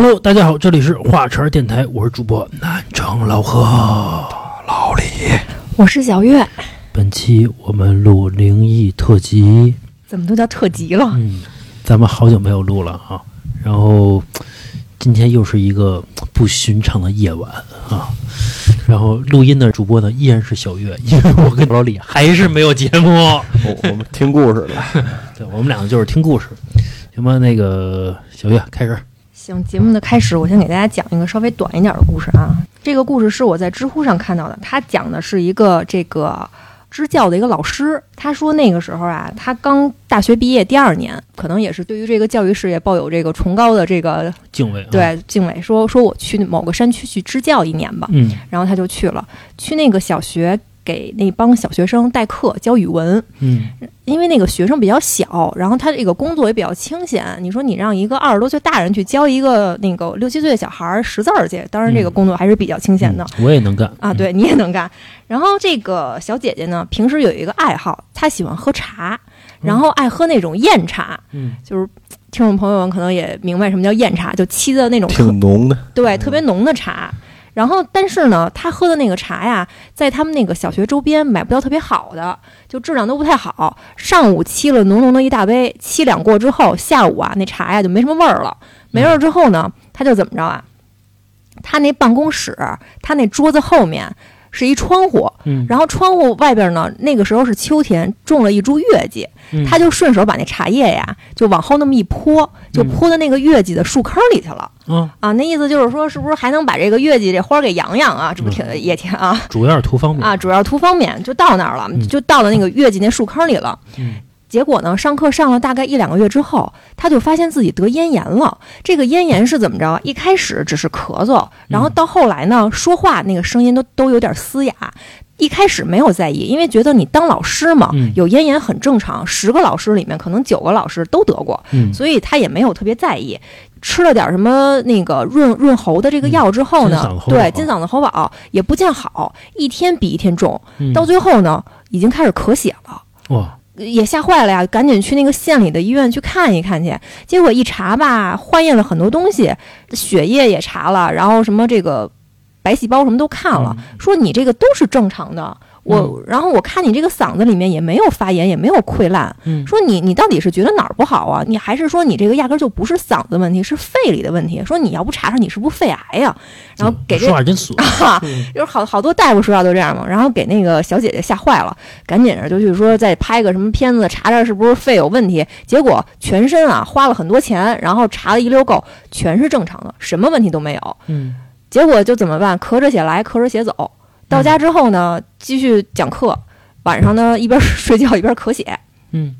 Hello，大家好，这里是华晨电台，我是主播南城老何老李。我是小月，本期我们录灵异特辑，怎么都叫特辑了？嗯，咱们好久没有录了啊。然后今天又是一个不寻常的夜晚啊。然后录音的主播呢依然是小月，因为我跟老李还是没有节目。我我们听故事的，对我们两个就是听故事。行吧，那个小月开始。行，节目的开始，我先给大家讲一个稍微短一点的故事啊。这个故事是我在知乎上看到的，他讲的是一个这个支教的一个老师，他说那个时候啊，他刚大学毕业第二年，可能也是对于这个教育事业抱有这个崇高的这个敬畏、啊，，对敬畏，说说我去某个山区去支教一年吧，嗯然后他就去了，去那个小学给那帮小学生代课教语文，嗯因为那个学生比较小，然后他这个工作也比较清闲。你说你让一个二十多岁大人去教一个那个六七岁的小孩儿识字儿去，当然这个嗯工作还是比较清闲的、嗯我也能干啊。，对你也能干。然后这个小姐姐呢，平时有一个爱好，她喜欢喝茶，然后爱喝那种艳茶，嗯就是听众朋友们可能也明白什么叫艳茶，就沏的那种特挺浓的。对，特别浓的茶。然后，但是呢，他喝的那个茶呀，在他们那个小学周边买不到特别好的，就质量都不太好。上午沏了浓浓的一大杯，沏两过之后，下午啊那茶呀就没什么味儿了。没味儿之后呢，他就怎么着啊？他那办公室，他那桌子后面是一窗户，嗯，然后窗户外边呢，那个时候是秋天，种了一株月季，嗯。他就顺手把那茶叶呀，就往后那么一泼，就嗯泼到那个月季的树坑里去了。啊，啊，那意思就是说，是不是还能把这个月季这花儿给养养啊？这不挺、也挺啊。主要是图方便。啊，主要图方便，就到那儿了，嗯。就到了那个月季那树坑里了。嗯结果呢，上课上了大概一两个月之后，他就发现自己得咽炎了。这个咽炎是怎么着？一开始只是咳嗽，然后到后来呢，说话那个声音都都有点嘶哑。一开始没有在意，因为觉得你当老师嘛，嗯有咽炎很正常。十个老师里面，可能九个老师都得过。嗯所以他也没有特别在意。吃了点什么那个润润喉的这个药之后呢，对金嗓子喉宝也不见好，一天比一天重，嗯到最后呢，已经开始咳血了。哇，也吓坏了呀，赶紧去那个县里的医院去看一看去。结果一查吧，化验了很多东西，血液也查了，然后什么这个白细胞什么都看了，说你这个都是正常的。我，然后我看你这个嗓子里面也没有发炎，也没有溃烂。嗯说你你到底是觉得哪儿不好啊？你还是说你这个压根儿就不是嗓子问题，是肺里的问题？说你要不查查你是不是肺癌呀、然后给这说话真损，哈，就是好好多大夫说话都这样嘛，然后给那个小姐姐吓坏了，赶紧着就去说再拍个什么片子查查是不是肺有问题，结果全身啊花了很多钱，然后查了一溜够，全是正常的，什么问题都没有。嗯结果就怎么办？咳着血来，咳着血走。到家之后呢，继续讲课，晚上呢一边 睡觉一边咳血，嗯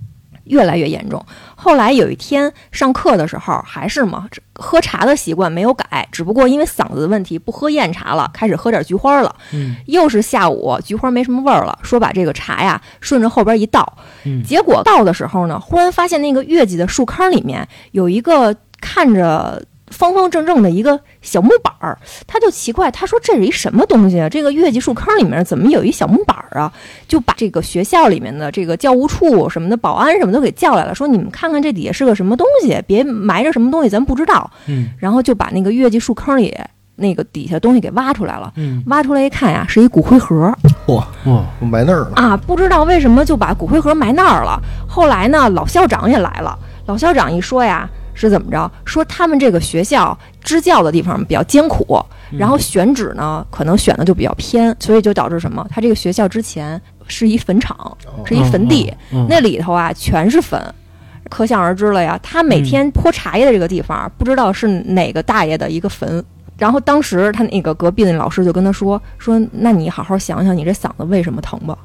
越来越严重。后来有一天上课的时候，还是嘛，这喝茶的习惯没有改，只不过因为嗓子的问题，不喝燕茶了，开始喝点菊花了。嗯又是下午，菊花没什么味儿了，说把这个茶呀顺着后边一倒，嗯结果倒的时候呢，忽然发现那个月季的树坑里面有一个看着方方正正的一个小木板儿，他就奇怪，他说这是一什么东西啊？这个月季树坑里面怎么有一小木板儿啊？就把这个学校里面的这个教务处什么的保安什么都给叫来了，说你们看看这底下是个什么东西，别埋着什么东西，咱不知道。嗯然后就把那个月季树坑里那个底下东西给挖出来了。嗯，挖出来一看呀，是一骨灰盒哇，哇，埋那儿了。啊！不知道为什么就把骨灰盒埋那儿了。后来呢，老校长也来了。老校长一说呀，是怎么着？说他们这个学校支教的地方比较艰苦，然后选址呢可能选的就比较偏，所以就导致什么？他这个学校之前是一坟场，是一坟地，嗯那里头啊全是坟。可想而知了呀，他每天泼茶叶的这个地方，不知道是哪个大爷的一个坟。然后当时他那个隔壁的老师就跟他说说，那你好好想想，你这嗓子为什么疼吧。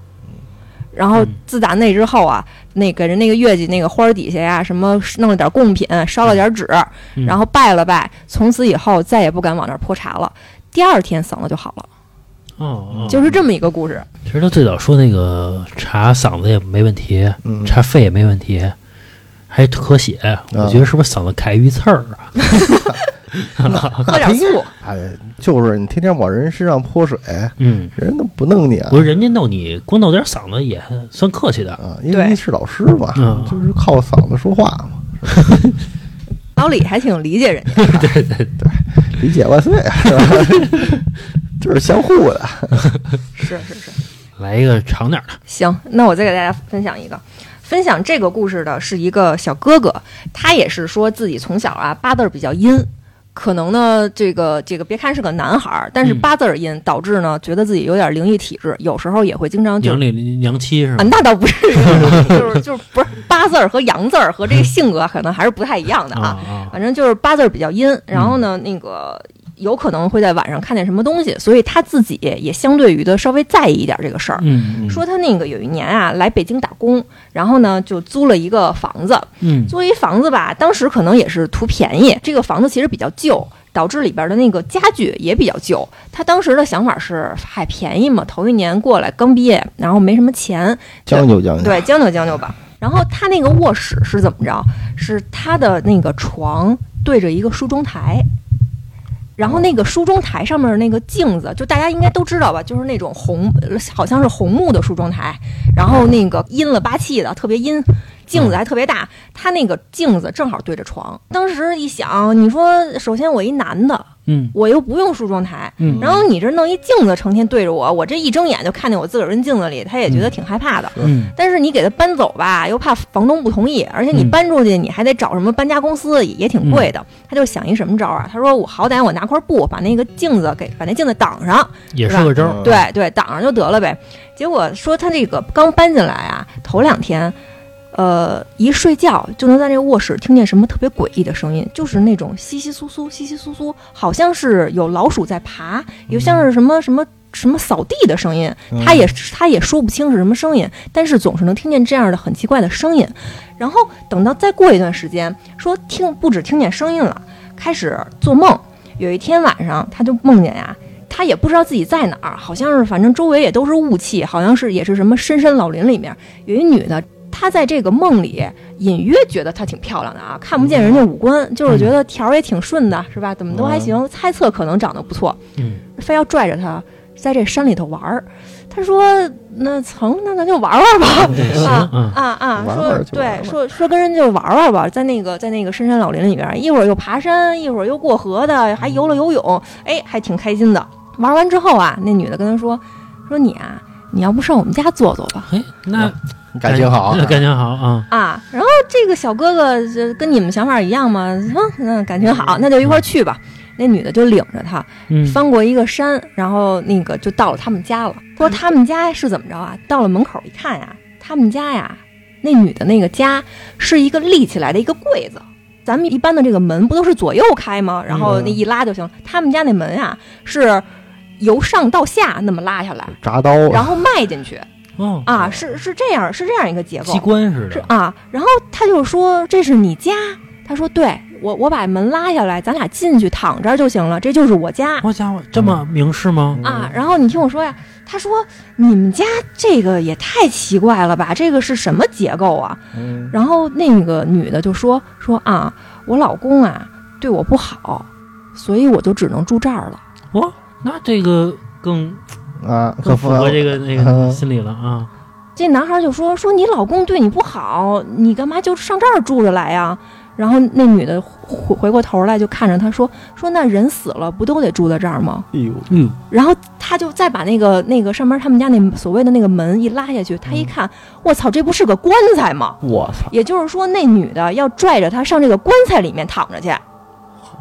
然后自打那之后啊，那个人那个月季那个花儿底下呀，什么弄了点贡品，烧了点纸，嗯然后拜了拜，从此以后再也不敢往那儿泼茶了。第二天嗓子就好了，哦，哦就是这么一个故事。其实他最早说那个查嗓子也没问题，嗯，查肺也没问题，还咳血，我觉得是不是嗓子开鱼刺儿啊？喝点醋，哎，就是你天天往人身上泼水，嗯，人都不弄你啊不是人家弄你光弄点嗓子也算客气的，啊，因对为你是老师嘛，嗯 就是靠嗓子说话嘛。然老李还挺理解人家。对对对理解万岁，是吧？就是相互的。是是是。来一个长点的，行，那我再给大家分享一个。分享这个故事的是一个小哥哥，他也是说自己从小啊八字比较阴，可能呢这个这个别看是个男孩儿，但是嗯八字儿阴导致呢觉得自己有点灵异体质，有时候也会经常就娘里娘妻是啊？那倒不是，就是就是不是八字儿和阳字儿和这个性格可能还是不太一样的啊。啊反正就是八字儿比较阴，然后呢，那个有可能会在晚上看见什么东西，所以他自己也相对于的稍微在意一点这个事儿。嗯说他那个有一年啊来北京打工，然后呢就租了一个房子，嗯租一房子吧，当时可能也是图便宜，这个房子其实比较旧。导致里边的那个家具也比较旧。他当时的想法是，嗨，便宜嘛，头一年过来刚毕业，然后没什么钱，将就将就。对，将就将就吧。然后他那个卧室是怎么着？是他的那个床对着一个梳妆台，然后那个梳妆台上面那个镜子，就大家应该都知道吧，就是那种红，好像是红木的梳妆台，然后那个阴了八气的，特别阴。镜子还特别大，他那个镜子正好对着床。当时一想，你说，首先我一男的，嗯我又不用梳妆台，嗯，然后你这弄一镜子，成天对着我，我这一睁眼就看见我自个儿跟镜子里，他也觉得挺害怕的。嗯但是你给他搬走吧，又怕房东不同意，而且你嗯搬出去，你还得找什么搬家公司，也也挺贵的。他就想一什么招啊？他说我好歹我拿块布把那个镜子给把那镜子挡上，也是个招对对，挡上就得了呗。结果说他这个刚搬进来啊，头两天。呃，一睡觉就能在这个卧室听见什么特别诡异的声音，就是那种窸窸窣窣、窸窸窣窣，好像是有老鼠在爬，又像是什么什么什么扫地的声音。嗯他也他也说不清是什么声音，但是总是能听见这样的很奇怪的声音。然后等到再过一段时间，说听不止听见声音了，开始做梦。有一天晚上，他就梦见呀，他也不知道自己在哪儿，好像是反正周围也都是雾气，好像是也是什么深山老林里面有一女的。她在这个梦里隐约觉得她挺漂亮的啊，看不见人家五官，就是觉得条儿也挺顺的，是吧？怎么都还行，猜测可能长得不错。嗯非要拽着她在这山里头玩儿。他说：“那成，那咱就玩玩吧。啊嗯啊啊！玩说对，说说跟人就玩玩吧，在那个在那个深山老林里边儿，一会儿又爬山，一会儿又过河的，还游了游泳，哎，还挺开心的。玩完之后啊，那女的跟他说：说你啊，你要不上我们家坐坐吧？嘿，那感情好，那感情好啊。啊，然后这个小哥哥这跟你们想法一样吗？嗯，那感情好，那就一块儿去吧。那女的就领着他，嗯翻过一个山，然后那个就到了他们家了。说他们家是怎么着啊？到了门口一看呀，他们家呀，那女的那个家是一个立起来的一个柜子。咱们一般的这个门不都是左右开吗？然后那一拉就行了。他们家那门啊是由上到下那么拉下来，铡刀啊，然后迈进去 哦，啊，是是这样，是这样一个结构机。关似的。是啊，然后他就说这是你家，他说对我我把门拉下来，咱俩进去躺这儿就行了，这就是我家好家伙，这么明示吗？啊。然后你听我说呀，他说你们家这个也太奇怪了吧，这个是什么结构啊？嗯然后那个女的就说说啊，我老公啊对我不好，所以我就只能住这儿了。哇，那这个更啊，更符合这个那个嗯心理了啊。这男孩就说说你老公对你不好，你干嘛就上这儿住着来呀？然后那女的回回过头来就看着他说说那人死了不都得住在这儿吗？哎呦，嗯，然后他就再把那个那个上面他们家那所谓的那个门一拉下去，他一看，我操，这不是个棺材吗？我操，也就是说，那女的要拽着他上这个棺材里面躺着去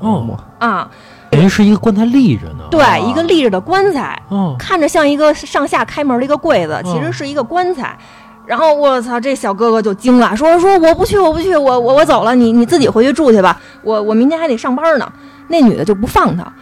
哦，啊！等于是一个棺材立着呢。对，一个立着的棺材，哦，看着像一个上下开门的一个柜子，其实嗯是一个棺材。然后我操，这小哥哥就惊了，说说我不去，我不去，我我我走了，你你自己回去住去吧，我我明天还得上班呢。那女的就不放他，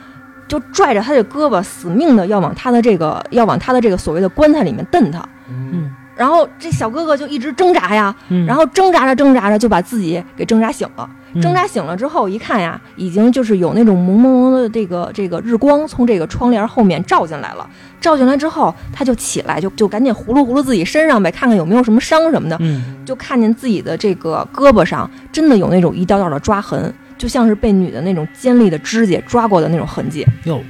就拽着他的胳膊，死命的要往他的这个要往他的这个所谓的棺材里面蹬他。嗯然后这小哥哥就一直挣扎呀，嗯，然后挣扎着挣扎着就把自己给挣扎醒了。嗯挣扎醒了之后一看呀，已经就是有那种蒙蒙蒙的这个这个日光从这个窗帘后面照进来了。照进来之后，他就起来，就就赶紧呼噜呼噜自己身上呗，看看有没有什么伤什么的。嗯就看见自己的这个胳膊上真的有那种一道道的抓痕，就像是被女的那种尖利的指甲抓过的那种痕迹。哟，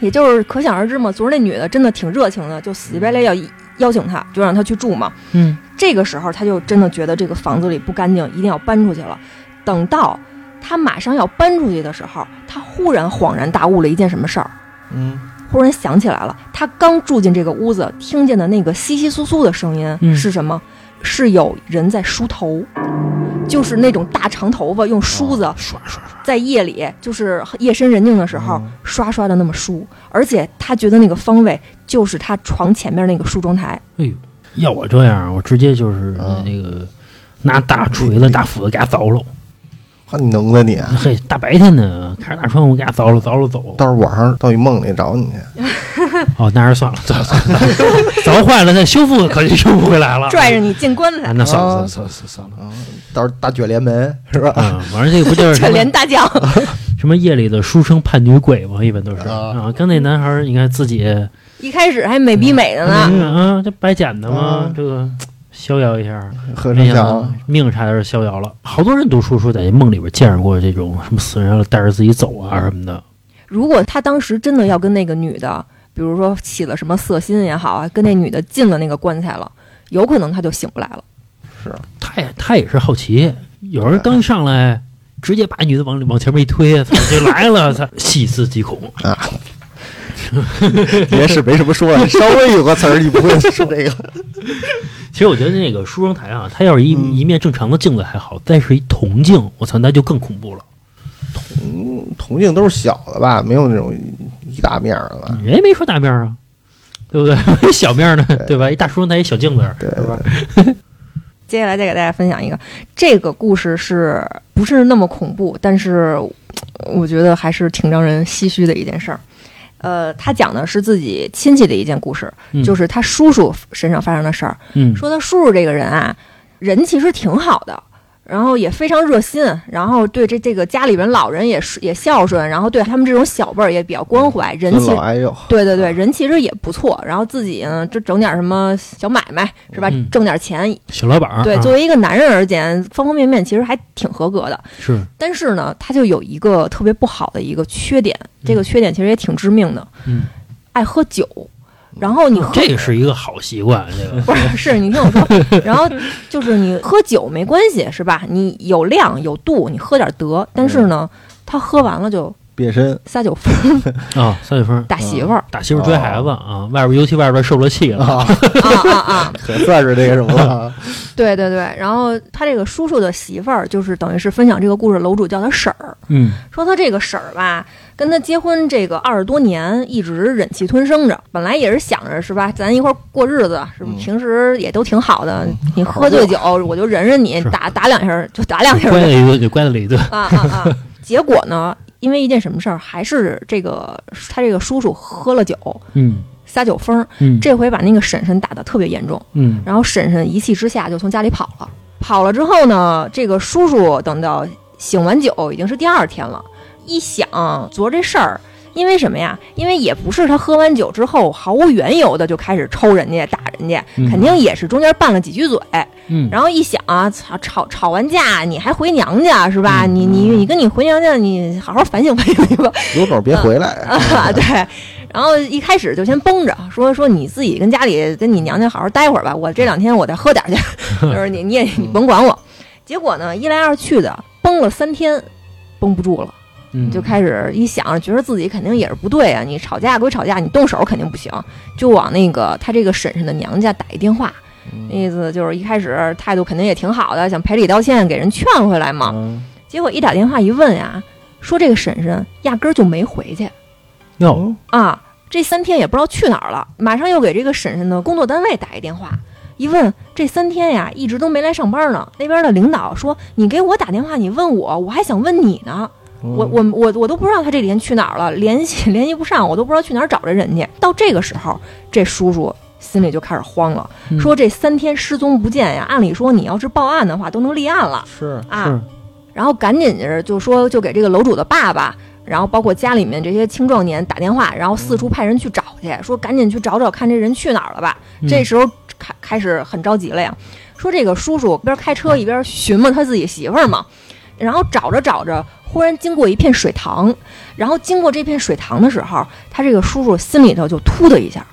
也就是可想而知嘛，昨儿那女的真的挺热情的，就死乞白赖要邀请他，就让他去住嘛。嗯这个时候他就真的觉得这个房子里不干净，一定要搬出去了。等到他马上要搬出去的时候，他忽然恍然大悟了一件什么事儿，嗯，忽然想起来了，他刚住进这个屋子，听见的那个窸窸窣窣的声音嗯是什么？是有人在梳头，就是那种大长头发，用梳子刷刷刷，在夜里，就是夜深人静的时候嗯，刷刷的那么梳，而且他觉得那个方位就是他床前面那个梳妆台。哎呦，要我这样，我直接就是嗯那个拿大锤子、大斧子给他凿了。看你能的你，嘿，大白天的，开着大窗户给他凿了凿了走。到时候晚上到你梦里找你去。哦，那还是算了，算了算了，凿坏了再修复可就修不回来了。拽着你进棺啊，材，那算了啊算了算了算了。啊，到时候大卷帘门是吧？嗯，反正这个不就是卷帘大将。什么夜里的书生盼女鬼吗？一般都是啊跟。那男孩儿，你看自己一开始还美逼美的呢，嗯啊，这白捡的吗嗯？这个逍遥一下，和没想到尚想命差点逍遥了。好多人都说说在梦里边见着过这种什么死人了带着自己走啊什么的。如果他当时真的要跟那个女的，比如说起了什么色心也好啊，跟那女的进了那个棺材了，有可能他就醒不来了。是他也他也是好奇，有人刚一上来，直接把女的往里往前面一推，操 就来了，操细思极恐。啊，也是没什么说的，稍微有个词儿你不会说这个。其实我觉得那个梳妆台啊，它要是一、嗯一面正常的镜子还好，再是一铜镜，我操，那就更恐怖了。嗯，铜镜都是小的吧，没有那种一大面儿的吧？人家没说大面儿啊，对不对？小面儿呢，对吧？一大梳妆台，一小镜子，对是吧？接下来再给大家分享一个，这个故事是不是那么恐怖？但是我觉得还是挺让人唏嘘的一件事儿。呃，他讲的是自己亲戚的一件故事，嗯就是他叔叔身上发生的事儿。嗯，说他叔叔这个人啊，人其实挺好的，然后也非常热心，然后对这这个家里边老人也是也孝顺，然后对他们这种小辈儿也比较关怀，人尊其老爱幼，对对对，人其实也不错，然后自己呢就整点什么小买卖是吧，嗯。挣点钱。小老板，对，啊。作为一个男人而言，方方面面其实还挺合格的。是。但是呢，他就有一个特别不好的一个缺点，这个缺点其实也挺致命的，嗯，爱喝酒。然后你喝这是一个好习惯，这个不是，是你听我说，然后就是你喝酒没关系，是吧？你有量有度，你喝点得。但是呢，他喝完了就变身。撒酒疯。啊，撒酒疯。打媳妇儿。打媳妇儿追孩子啊，外边尤其外边受了气了，啊，啊啊啊！可算是那个什么了。对对对，然后他这个叔叔的媳妇儿，就是等于是分享这个故事，楼主叫他婶儿，嗯。说他这个婶儿吧，跟他结婚这个二十多年，一直忍气吞声着。本来也是想着是吧，咱一块儿过日子，是不平时也都挺好的。你喝醉酒，我就忍忍你，打打两下就打两下了一顿就关了一顿，啊啊啊！结果呢，因为一件什么事儿，还是这个他这个叔叔喝了酒，嗯撒酒疯，嗯，这回把那个婶婶打得特别严重。嗯然后婶婶一气之下就从家里跑了。跑了之后呢，这个叔叔等到醒完酒已经是第二天了，一想昨儿这事儿。因为什么呀？因为也不是他喝完酒之后毫无缘由的就开始抽人家、打人家，嗯肯定也是中间拌了几句嘴。嗯，然后一想啊，吵吵吵完架，你还回娘家是吧？嗯你你你跟你回娘家，你好好反省反省去吧。有种别回来，啊，对。然后一开始就先绷着，说说你自己跟家里跟你娘家好好待会儿吧，我这两天我再喝点儿去，就是你你也你甭管我。结果呢，一来二去的绷了三天，绷不住了，嗯就开始一想，觉得自己肯定也是不对啊。你吵架归吵架，你动手肯定不行，就往那个他这个婶婶的娘家打一电话，那意思就是一开始态度肯定也挺好的，想赔礼道歉，给人劝回来嘛。嗯结果一打电话一问呀，说这个婶婶压根儿就没回去。哟，啊，这三天也不知道去哪儿了，马上又给这个婶婶的工作单位打一电话，一问这三天呀一直都没来上班呢。那边的领导说你给我打电话，你问我，我还想问你呢。我我我我都不知道他这几天去哪儿了，联系 联系不上，我都不知道去哪儿找这人家。到这个时候，这叔叔心里就开始慌了，嗯说这三天失踪不见呀，按理说你要是报案的话都能立案了是啊。是然后赶紧着就说就给这个楼主的爸爸，然后包括家里面这些青壮年打电话，然后四处派人去找去，说赶紧去找找看这人去哪儿了吧。嗯这时候开开始很着急了呀，说这个叔叔一边开车一边寻摸他自己媳妇儿嘛，然后找着找着，忽然经过一片水塘，然后经过这片水塘的时候，他这个叔叔心里头就突的一下，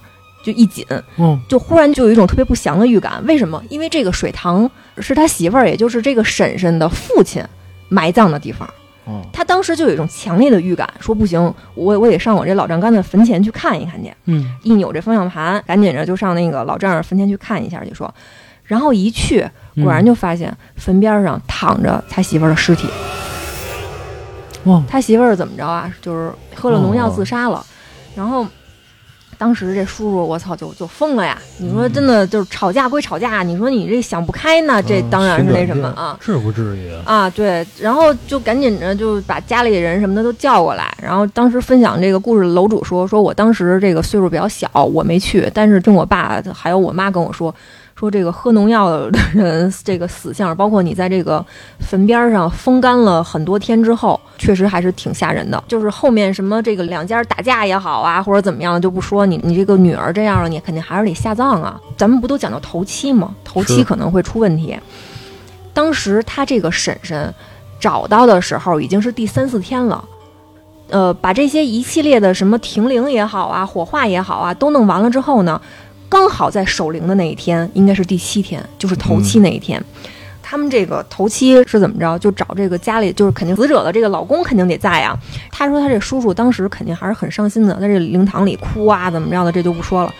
就一紧，嗯就忽然就有一种特别不祥的预感。为什么？因为这个水塘是他媳妇儿，也就是这个婶婶的父亲埋葬的地方。哦，他当时就有一种强烈的预感，说不行，我我得上我这老丈干的坟前去看一看去。嗯一扭这方向盘，赶紧着就上那个老丈人坟前去看一下去说，然后一去，果然就发现坟边上躺着他媳妇儿的尸体。哇，他媳妇儿怎么着啊？就是喝了农药自杀了。然后当时这叔叔，我操，就就疯了呀！你说真的，就是吵架归吵架，你说你这想不开呢，这嗯当然是那什么啊。是不至于啊。啊，对，然后就赶紧着就把家里人什么的都叫过来，然后当时分享这个故事楼主说，说我当时这个岁数比较小，我没去，但是听我爸还有我妈跟我说，说这个喝农药的人这个死相，包括你在这个坟边上风干了很多天之后，确实还是挺吓人的。就是后面什么这个两家打架也好啊，或者怎么样就不说，你你这个女儿这样了，你肯定还是得下葬啊。咱们不都讲到头七吗？头七可能会出问题。当时他这个婶婶找到的时候已经是第三四天了，呃，把这些一系列的什么停灵也好啊，火化也好啊，都弄完了之后呢，刚好在守灵的那一天，应该是第七天，就是头七那一天。他们这个头七是怎么着？就找这个家里，就是肯定死者的这个老公肯定得在呀。他说他这叔叔当时肯定还是很伤心的，在这灵堂里哭啊，怎么着的，这就不说了。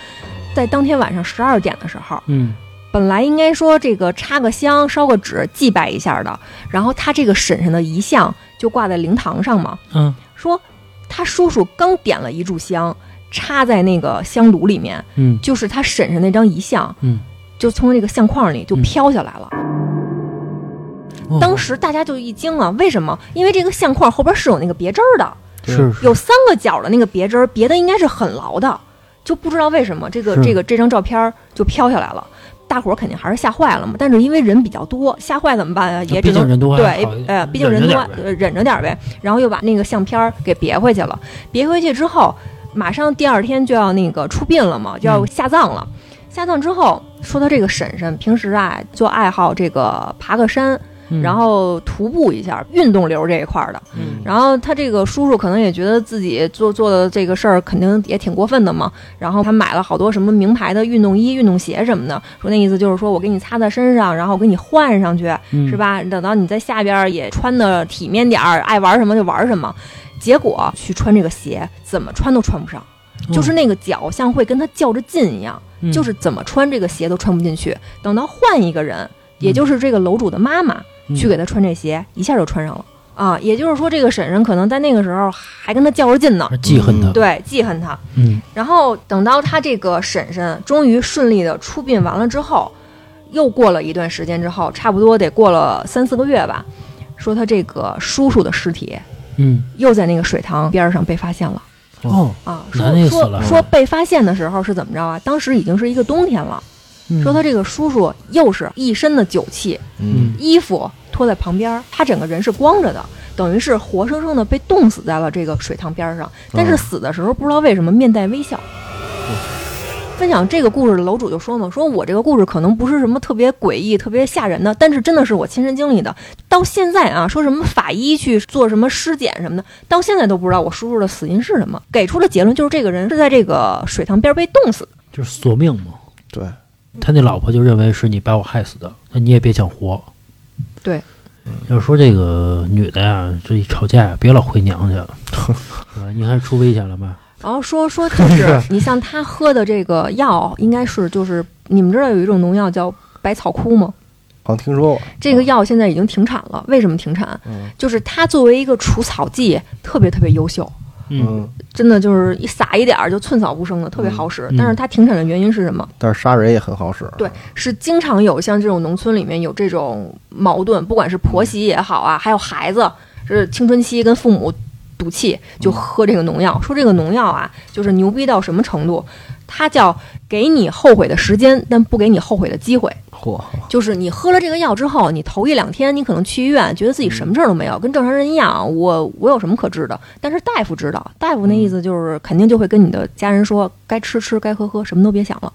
在当天晚上十二点的时候，嗯本来应该说这个插个香、烧个纸祭拜一下的，然后他这个婶婶的遗像就挂在灵堂上嘛，嗯说他叔叔刚点了一炷香，插在那个香炉里面，嗯就是他婶婶那张遗像，嗯，就从那个相框里就飘下来了。哦当时大家就一惊了，为什么？因为这个相框后边是有那个别针儿的，是是有三个角的那个别针儿，别的应该是很牢的，就不知道为什么这个这个这张照片就飘下来了。大伙儿肯定还是吓坏了嘛，但是因为人比较多，吓坏怎么办啊？也只能人多还对呃，毕竟人多忍着点，呗。然后又把那个相片儿给别回去了，别回去之后，马上第二天就要那个出殡了嘛，就要嗯下葬了。下葬之后，说他这个婶婶平时啊就爱好这个爬个山，嗯然后徒步一下，运动流这一块儿的。嗯然后他这个叔叔可能也觉得自己做做的这个事儿肯定也挺过分的嘛，然后他买了好多什么名牌的运动衣、运动鞋什么的，说那意思就是说我给你擦在身上，然后我给你换上去，嗯是吧？等到你在下边儿也穿的体面点儿，爱玩什么就玩什么。结果去穿这个鞋，怎么穿都穿不上，就是那个脚像会跟他较着劲一样，嗯。就是怎么穿这个鞋都穿不进去。等到换一个人，也就是这个楼主的妈妈，嗯。去给他穿这鞋，一下就穿上了。啊。也就是说，这个婶婶可能在那个时候还跟他较着劲呢，记恨他，对，记恨他。嗯。然后等到他这个婶婶终于顺利的出殡完了之后，又过了一段时间之后，差不多得过了三四个月吧，说他这个叔叔的尸体嗯。又在那个水塘边上被发现了。哦，啊。说说说被发现的时候是怎么着啊？当时已经是一个冬天了，嗯。说他这个叔叔又是一身的酒气，嗯。衣服脱在旁边，他整个人是光着的，等于是活生生的被冻死在了这个水塘边上。但是哦。死的时候不知道为什么面带微笑。分享这个故事的楼主就说嘛，说我这个故事可能不是什么特别诡异、特别吓人的，但是真的是我亲身经历的。到现在啊，说什么法医去做什么尸检什么的，到现在都不知道我叔叔的死因是什么。给出的结论就是这个人是在这个水塘边被冻死的。就是索命嘛。对，他那老婆就认为是你把我害死的，那你也别想活。对，要说这个女的呀，这一吵架呀，别老回娘家？你看出危险了吧？然后说说就是 你像他喝的这个药，应该是就是你们知道有一种农药叫百草枯吗？好像听说过。这个药现在已经停产了，为什么停产？嗯就是它作为一个除草剂，特别特别优秀，嗯，嗯，真的就是一撒一点儿就寸草不生的，特别好使。嗯但是它停产的原因是什么？但是杀人也很好使。对，是经常有像这种农村里面有这种矛盾，不管是婆媳也好啊，还有孩子，是青春期跟父母赌气就喝这个农药。说这个农药啊，就是牛逼到什么程度？它叫给你后悔的时间，但不给你后悔的机会。嚯，就是你喝了这个药之后，你头一两天你可能去医院，觉得自己什么事儿都没有，跟正常人一样，我我有什么可治的？但是大夫知道，大夫那意思就是肯定就会跟你的家人说，该吃吃，该喝喝，什么都别想了。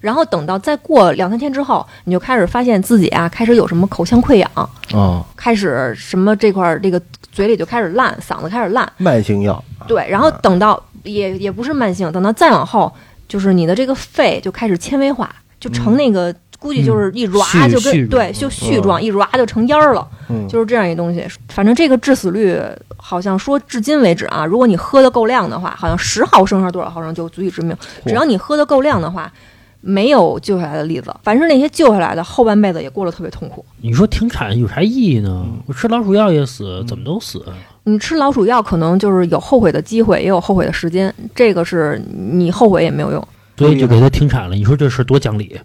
然后等到再过两三天之后，你就开始发现自己啊，开始有什么口腔溃疡，啊，开始什么这块儿这个嘴里就开始烂，嗓子开始烂，慢性药。对，然后等到也也不是慢性，等到再往后，就是你的这个肺就开始纤维化，就成那个估计就是一抓絮就跟絮对就絮状，一抓就成烟儿了，嗯，就是这样一东西。反正这个致死率好像说至今为止啊，如果你喝的够量的话，好像十毫升还是多少毫升就足以致命。只要你喝的够量的话，没有救下来的例子。凡是那些救下来的，后半辈子也过得特别痛苦。你说停产有啥意义呢？我吃老鼠药也死，怎么都死。你吃老鼠药可能就是有后悔的机会，也有后悔的时间，这个是你后悔也没有用。所以就给他停产了。你说这事多讲理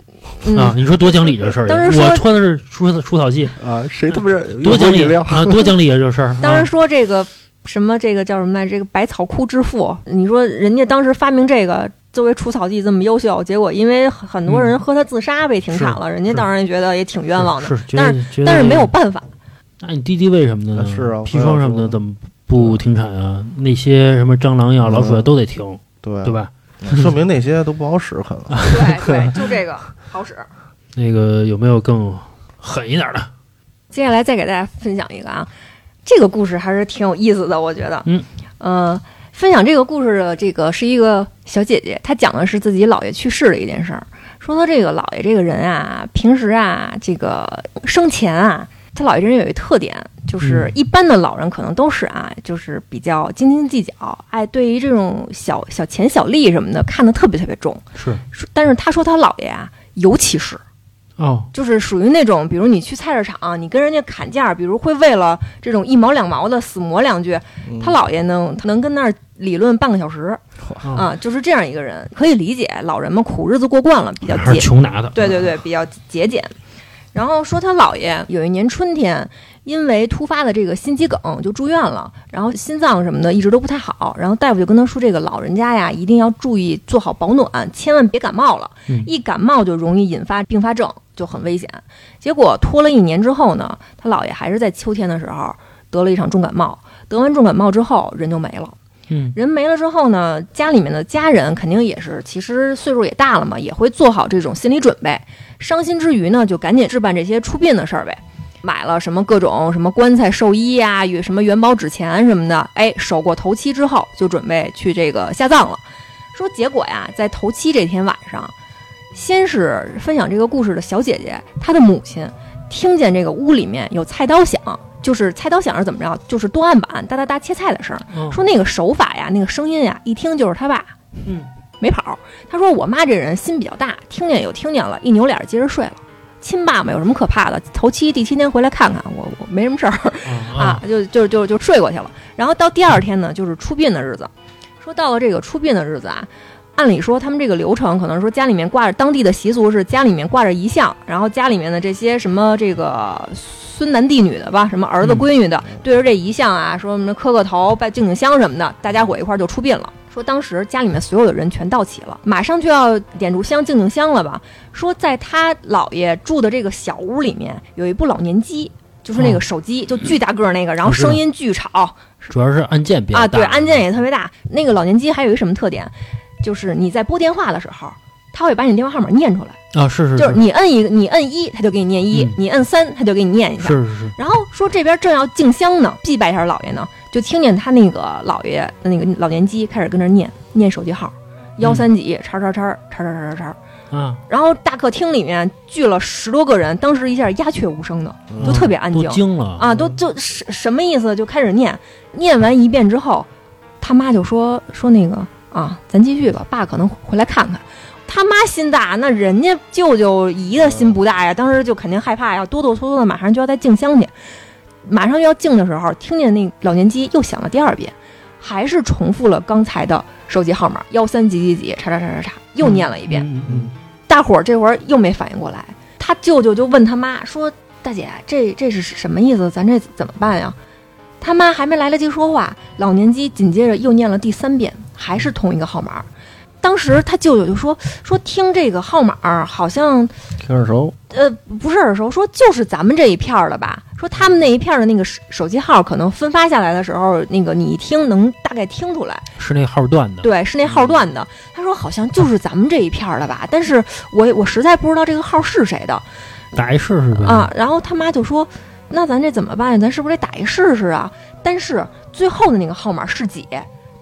嗯，啊！你说多讲理这事儿，当时说我穿的是除除草剂，啊，谁他妈是多讲理？啊！多讲理啊！这事儿。当时啊说这个什么这个叫什么来？这个百草枯之父，你说人家当时发明这个作为除草剂这么优秀，结果因为很很多人喝它自杀被停产了，人家当然觉得也挺冤枉的。是，是但得觉得但是没有办法，那你滴滴为什么的呢？是啊砒霜什么的怎么不停产啊？那些什么蟑螂药、嗯老鼠药都得停，对对？吧？说明那些都不好使，可能。对对，就这个好使。那个有没有更狠一点的？接下来再给大家分享一个啊，这个故事还是挺有意思的，我觉得。嗯，呃，分享这个故事的这个是一个小姐姐，她讲的是自己姥爷去世的一件事儿。说到这个姥爷这个人啊，平时啊，这个生前啊，他姥爷这人有一特点，就是嗯一般的老人可能都是啊，就是比较斤斤计较，哎，对于这种小小钱小利什么的看得特别特别重。是但是他说他姥爷啊，尤其是。哦，就是属于那种，比如你去菜市场，你跟人家砍价，比如会为了这种一毛两毛的死磨两句，嗯他姥爷能能跟那儿理论半个小时啊，啊，就是这样一个人，可以理解，老人们苦日子过惯了，比较节，穷拿的。对对对，比较节俭。然后说他姥爷有一年春天，因为突发的这个心肌梗就住院了，然后心脏什么的一直都不太好，然后大夫就跟他说，这个老人家呀一定要注意做好保暖，千万别感冒了，嗯一感冒就容易引发并发症，就很危险。结果拖了一年之后呢，他姥爷还是在秋天的时候得了一场重感冒，得完重感冒之后人就没了。嗯，人没了之后呢，家里面的家人肯定也是，其实岁数也大了嘛，也会做好这种心理准备。伤心之余呢，就赶紧置办这些出殡的事儿呗，买了什么各种什么棺材、寿衣呀、与什么元宝纸钱什么的。哎，守过头七之后，就准备去这个下葬了。说结果呀，在头七这天晚上，先是分享这个故事的小姐姐，她的母亲听见这个屋里面有菜刀响，就是菜刀响是怎么着？就是剁案板哒哒哒切菜的声儿。哦说那个手法呀，那个声音呀，一听就是他爸，嗯，没跑。他说我妈这人心比较大，听见有听见了，一扭脸接着睡了。亲爸爸，有什么可怕的？头七第七天回来看看我，我没什么事儿 啊啊，就就就就睡过去了。然后到第二天呢，就是出殡的日子。说到了这个出殡的日子啊，按理说他们这个流程可能说家里面挂着当地的习俗是家里面挂着遗像，然后家里面的这些什么这个孙男弟女的吧，什么儿子嗯闺女的，对着这遗像啊，说什么磕个头、拜敬敬香什么的，大家伙一块儿就出殡了。说当时家里面所有的人全到齐了，马上就要点炷香敬敬香了吧？说在他姥爷住的这个小屋里面有一部老年机，就是那个哦手机，就巨大个儿那个，然后声音巨吵，主要是按键比较啊，大对，按键也特别大。那个老年机还有一个什么特点，就是你在拨电话的时候，他会把你电话号码念出来啊。是是，就是你摁一，你摁一，他就给你念一；你摁三，他就给你念一下。是是是。然后说这边正要敬香呢，祭拜一下老爷呢，就听见他那个老爷的那个老年机开始跟那念念手机号幺三几叉叉叉叉叉叉叉叉嗯。然后大客厅里面聚了十多个人，当时一下鸦雀无声的，就特别安静，都惊了啊，都就什什么意思？就开始念，念完一遍之后，他妈就说说那个。啊，咱继续吧，爸可能回来看看。他妈心大，那人家舅舅姨的心不大呀，当时就肯定害怕呀，哆哆嗦嗦的，马上就要再敬香去。马上要敬的时候，听见那老年机又响了第二遍，还是重复了刚才的手机号码幺三几几几叉叉叉叉叉，又念了一遍。嗯嗯大伙儿这会儿又没反应过来，他舅舅就问他妈说：“大姐，这这是什么意思？咱这怎么办呀？”他妈还没来得及说话，老年机紧接着又念了第三遍，还是同一个号码。当时他舅舅就说：“说听这个号码好像听耳熟，呃不是耳熟，说就是咱们这一片儿的吧？说他们那一片儿的那个手手机号可能分发下来的时候，那个你一听能大概听出来。”嗯，是那号段的，对，是那号段的。他说好像就是咱们这一片儿的吧，但是我我实在不知道这个号是谁的打一试试呗。啊。然后他妈就说，那咱这怎么办呀？咱是不是得打一试试啊？但是最后的那个号码是几，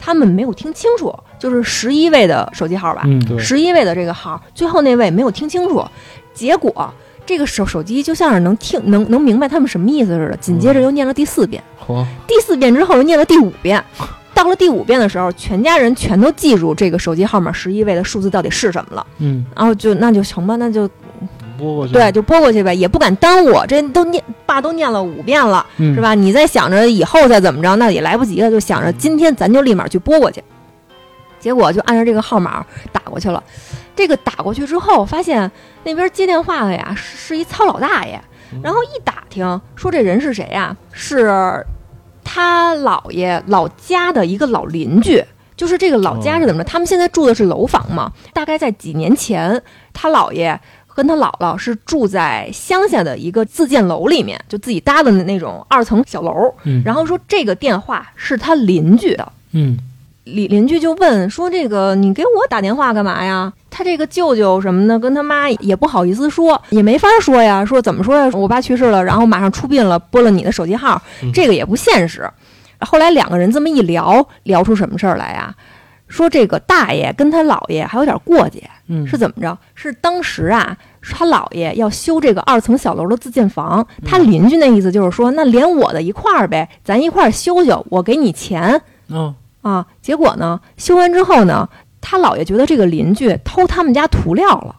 他们没有听清楚，就是十一位的手机号吧。十一位的这个号，最后那位没有听清楚，结果这个手手机就像是能听能能明白他们什么意思似的，紧接着又念了第四遍，嚯，第四遍之后又念了第五遍。到了第五遍的时候，全家人全都记住这个手机号码十一位的数字到底是什么了，嗯，然后就那就成吧，那就拨过去，对，就拨过去呗，也不敢耽误，这都念爸都念了五遍了，嗯是？吧？你再想着以后再怎么着，那也来不及了，就想着今天咱就立马去拨过去。结果就按照这个号码打过去了，这个打过去之后，发现那边接电话的呀是是一糙老大爷，然后一打听说这人是谁呀？是他姥爷老家的一个老邻居。就是这个老家是怎么着？他们现在住的是楼房嘛？大概在几年前，他姥爷跟他姥姥是住在乡下的一个自建楼里面，就自己搭的那种二层小楼。嗯，然后说这个电话是他邻居的，嗯邻邻居就问说：“这个你给我打电话干嘛呀？”他这个舅舅什么的跟他妈也不好意思说，也没法说呀。说怎么说呀？我爸去世了，然后马上出殡了，拨了你的手机号，这个也不现实。后来两个人这么一聊，聊出什么事儿来呀？说这个大爷跟他姥爷还有点过节，嗯，是怎么着？是当时啊，是他姥爷要修这个二层小楼的自建房，他邻居那意思就是说，那连我的一块儿呗，咱一块儿修修，我给你钱哦，啊。结果呢，修完之后呢，他姥爷觉得这个邻居偷他们家涂料了，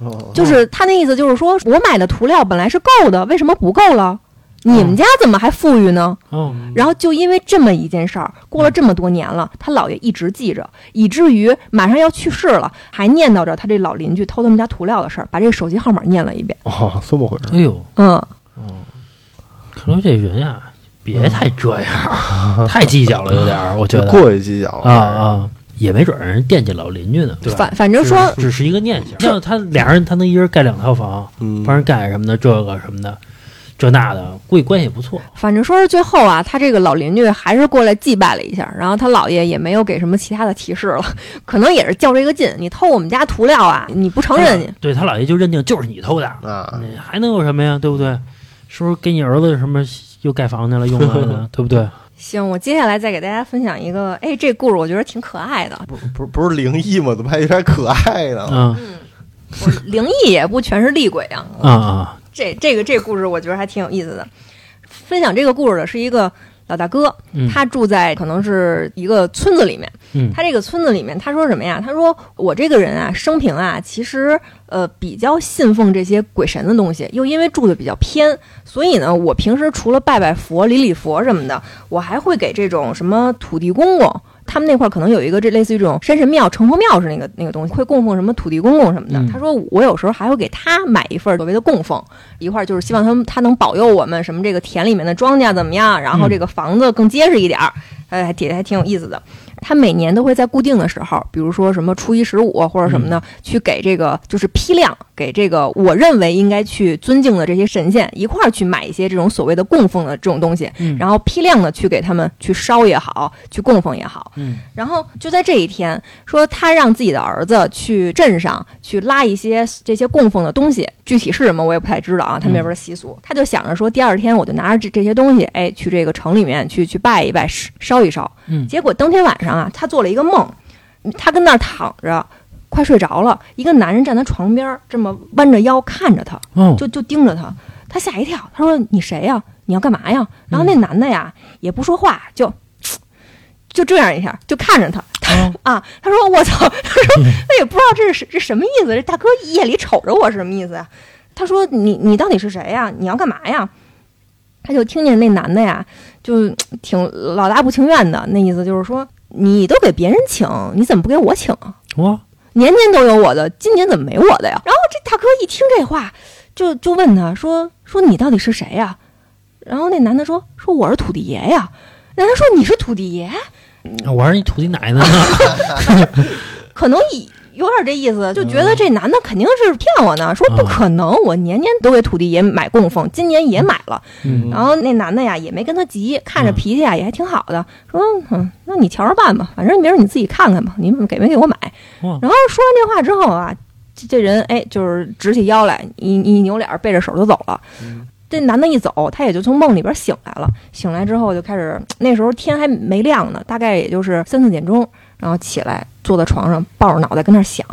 哦就是他那意思就是说我买的涂料本来是够的，为什么不够了？你们家怎么还富裕呢？哦，然后就因为这么一件事儿，过了这么多年了，他姥爷一直记着，以至于马上要去世了，还念叨着他这老邻居偷他们家涂料的事儿，把这个手机号码念了一遍。哦，这么回。事哎呦，嗯，哦，可能这人呀，别太这样，太计较了，有点儿，我觉，得。过于计较了。啊啊，也没准儿人惦记老邻居呢，对。吧？反反正说只只是一个念想，像他俩人，他能一人盖两套房，嗯，帮人盖什么的，这个什么的，这那的，估计关系也不错。反正说是最后啊，他这个老邻居还是过来祭拜了一下，然后他姥爷也没有给什么其他的提示了，可能也是较这个劲，你偷我们家涂料啊，你不承认你。对他姥爷就认定就是你偷的，啊，你还能有什么呀？对不对？是不是给你儿子什么又盖房去了用来的，对不对？行，我接下来再给大家分享一个，哎，这故事我觉得挺可爱的。不不不是灵异吗？怎么还有点可爱呢？嗯灵异也不全是厉鬼啊，啊啊，这这个这故事我觉得还挺有意思的。分享这个故事的是一个老大哥，嗯他住在可能是一个村子里面。嗯他这个村子里面，他说什么呀？他说我这个人啊，生平啊，其实呃比较信奉这些鬼神的东西，又因为住的比较偏，所以呢，我平时除了拜拜佛、礼礼佛什么的，我还会给这种什么土地公公。他们那块儿可能有一个这类似于这种山神庙、城隍庙是那个那个东西，会供奉什么土地公公什么的。嗯他说我有时候还会给他买一份儿所谓的供奉，一块儿就是希望他们他能保佑我们什么这个田里面的庄稼怎么样，然后这个房子更结实一点儿，哎，还挺还挺有意思的。他每年都会在固定的时候，比如说什么初一十五或者什么的，去给这个就是批量给这个我认为应该去尊敬的这些神仙一块儿去买一些这种所谓的供奉的这种东西，嗯然后批量的去给他们去烧也好，去供奉也好。嗯然后就在这一天，说他让自己的儿子去镇上去拉一些这些供奉的东西，具体是什么我也不太知道啊，他们那边的习俗。他就想着说，第二天我就拿着这这些东西，哎，去这个城里面去去拜一拜，烧一烧。嗯结果当天晚上啊，他做了一个梦，他跟那儿躺着，快睡着了，一个男人站在床边，这么弯着腰看着他，哦，就就盯着他，他吓一跳，他说：“你谁呀？你要干嘛呀？”然后那男的呀也不说话，就就这样一下就看着他，哦 啊，他说：“我操！”他说：“他也不知道这是这什么意思，这大哥夜里瞅着我是什么意思呀？”他说：“你你到底是谁呀？你要干嘛呀？”他就听见那男的呀，就挺老大不情愿的，那意思就是说：“你都给别人请，你怎么不给我请啊？”哇，年年都有我的，今年怎么没我的呀？然后这大哥一听这话，就就问他说说你到底是谁呀？然后那男的说说我是土地爷呀。男的说你是土地爷，我是你土地奶奶呢。可能以有点这意思，就觉得这男的肯定是骗我呢，说不可能，我年年都给土地爷买供奉，今年也买了。嗯然后那男的呀也没跟他急，看着脾气啊也还挺好的，说嗯，那你瞧着办吧，反正明儿你自己看看吧，你们给没给我买。然后说完这话之后啊，这这人哎就是直起腰来，一一扭脸，背着手就走了。这男的一走，他也就从梦里边醒来了。醒来之后就开始，那时候天还没亮呢，大概也就是三四点钟。然然后起来坐在床上，抱着脑袋跟那儿想，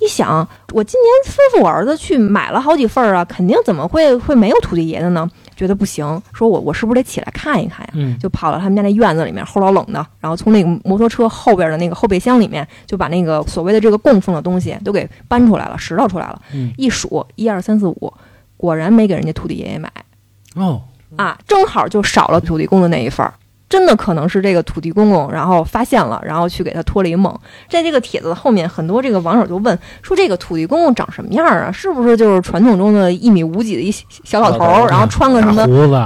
一想，我今年吩咐我儿子去买了好几份儿啊，肯定怎么会会没有土地爷的呢？觉得不行，说我我是不是得起来看一看呀？嗯，就跑到他们家那院子里面，齁老冷的，然后从那个摩托车后边的那个后备箱里面，就把那个所谓的这个供奉的东西都给搬出来了，拾掇出来了。嗯一数，一二三四五，果然没给人家土地爷爷买哦，啊，正好就少了土地公的那一份儿。真的可能是这个土地公公，然后发现了，然后去给他托了一梦。在这个帖子的后面，很多这个网友就问说：“这个土地公公长什么样啊？是不是就是传统中的一米五几的一小老头儿，然后穿个什么，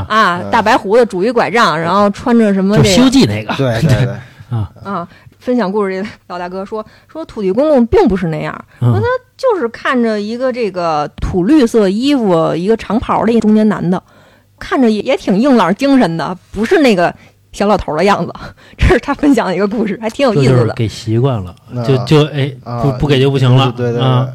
啊，大白胡子，拄一拐杖，然后穿着什么就《西游记》那个，对对对，啊啊，分享故事这老大哥说说土地公公并不是那样，说他，就是看着一个这个土绿色衣服、一个长袍的一个中年男的，看着也也挺硬朗精神的，不是那个小老头儿的样子。这是他分享的一个故事，还挺有意思的。就是给习惯了，啊就就哎啊不不给就不行了，对对对啊，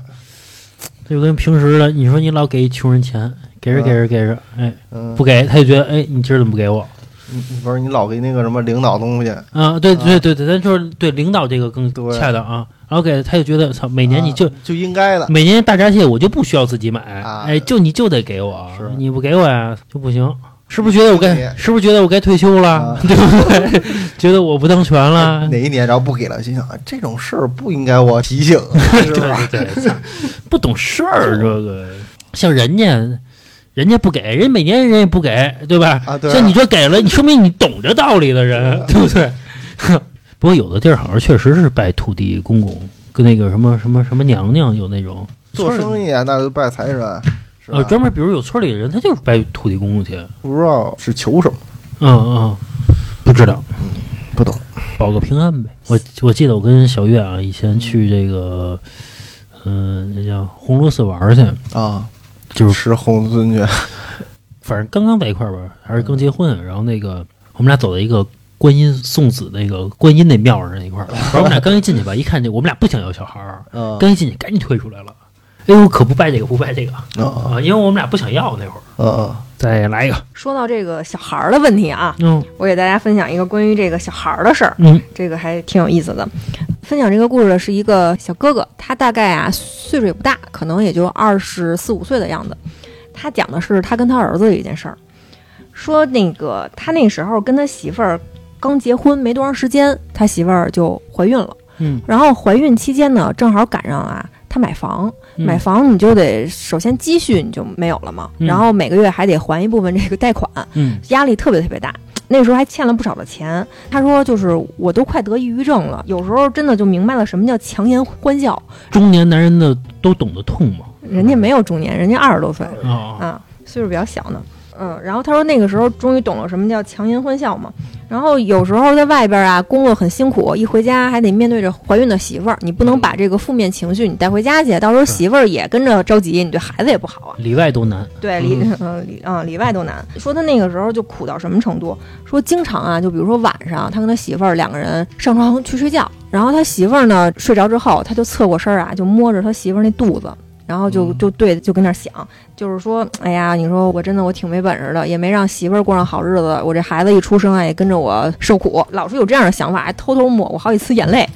就跟平时的，你说你老给穷人钱，给着给着给着，哎嗯，不给他就觉得哎你今儿怎么不给我你不是你老给那个什么领导东西，啊？对对对对，咱就是对领导这个更对恰当啊。然后给他就觉得操，每年你就啊就应该的，每年大闸蟹我就不需要自己买，啊哎，就你就得给我是，你不给我呀就不行。是不是觉得我该是不是觉得我该退休了，啊 对不对？觉得我不当权了，哪一年然后不给了，心想啊这种事儿不应该我提醒，是吧？对对对，不懂事儿，这个像人家，人家不给，人每年人也不给，对吧？啊对啊像你这给了，你说明你懂这道理的人，对不对？不过有的地儿好像确实是拜土地公公，跟那个什么什么什么娘娘有那种做生意啊，那就拜财神，呃，？专门比如有村里的人，他就是拜土地公公去，不知道是求什么，嗯嗯，不知道，不懂。保个平安呗。我我记得我跟小月啊，以前去这个，嗯、那叫红螺寺玩去，啊，就是吃红鳟去，反正刚刚在一块儿吧，还是刚结婚，然后那个我们俩走到一个观音送子那个观音那庙上那一块儿，然后我们俩刚一进去吧，一看这我们俩不想要小孩儿，嗯刚一进去赶紧退出来了。哎呦，可不拜这个，不拜这个嗯啊！因为我们俩不想要那会儿。嗯嗯再来一个，说到这个小孩儿的问题啊，嗯我给大家分享一个关于这个小孩儿的事儿。嗯这个还挺有意思的。分享这个故事的是一个小哥哥，他大概啊岁数也不大，可能也就二十四五岁的样子。他讲的是他跟他儿子的一件事儿，说那个他那时候跟他媳妇儿刚结婚没多长时间，他媳妇儿就怀孕了。嗯，然后怀孕期间呢，正好赶上啊，他买房，嗯买房你就得首先积蓄你就没有了嘛，嗯然后每个月还得还一部分这个贷款，嗯压力特别特别大。那时候还欠了不少的钱，他说就是我都快得抑郁症了，有时候真的就明白了什么叫强颜欢笑。中年男人的都懂得痛吗。人家没有中年，人家二十多岁啊，啊，岁数比较小呢。嗯，然后他说那个时候终于懂了什么叫强颜欢笑嘛。然后有时候在外边啊工作很辛苦，一回家还得面对着怀孕的媳妇儿，你不能把这个负面情绪你带回家去，到时候媳妇儿也跟着着急，你对孩子也不好啊。里外都难。对里嗯里啊里外都难。说他那个时候就苦到什么程度？说经常啊，就比如说晚上他跟他媳妇儿两个人上床去睡觉，然后他媳妇儿呢睡着之后，他就侧过身儿啊，就摸着他媳妇儿那肚子。然后就就对，就跟那儿想，就是说，哎呀，你说我真的我挺没本事的，也没让媳妇儿过上好日子，我这孩子一出生啊，也跟着我受苦，老是有这样的想法，还偷偷抹过好几次眼泪，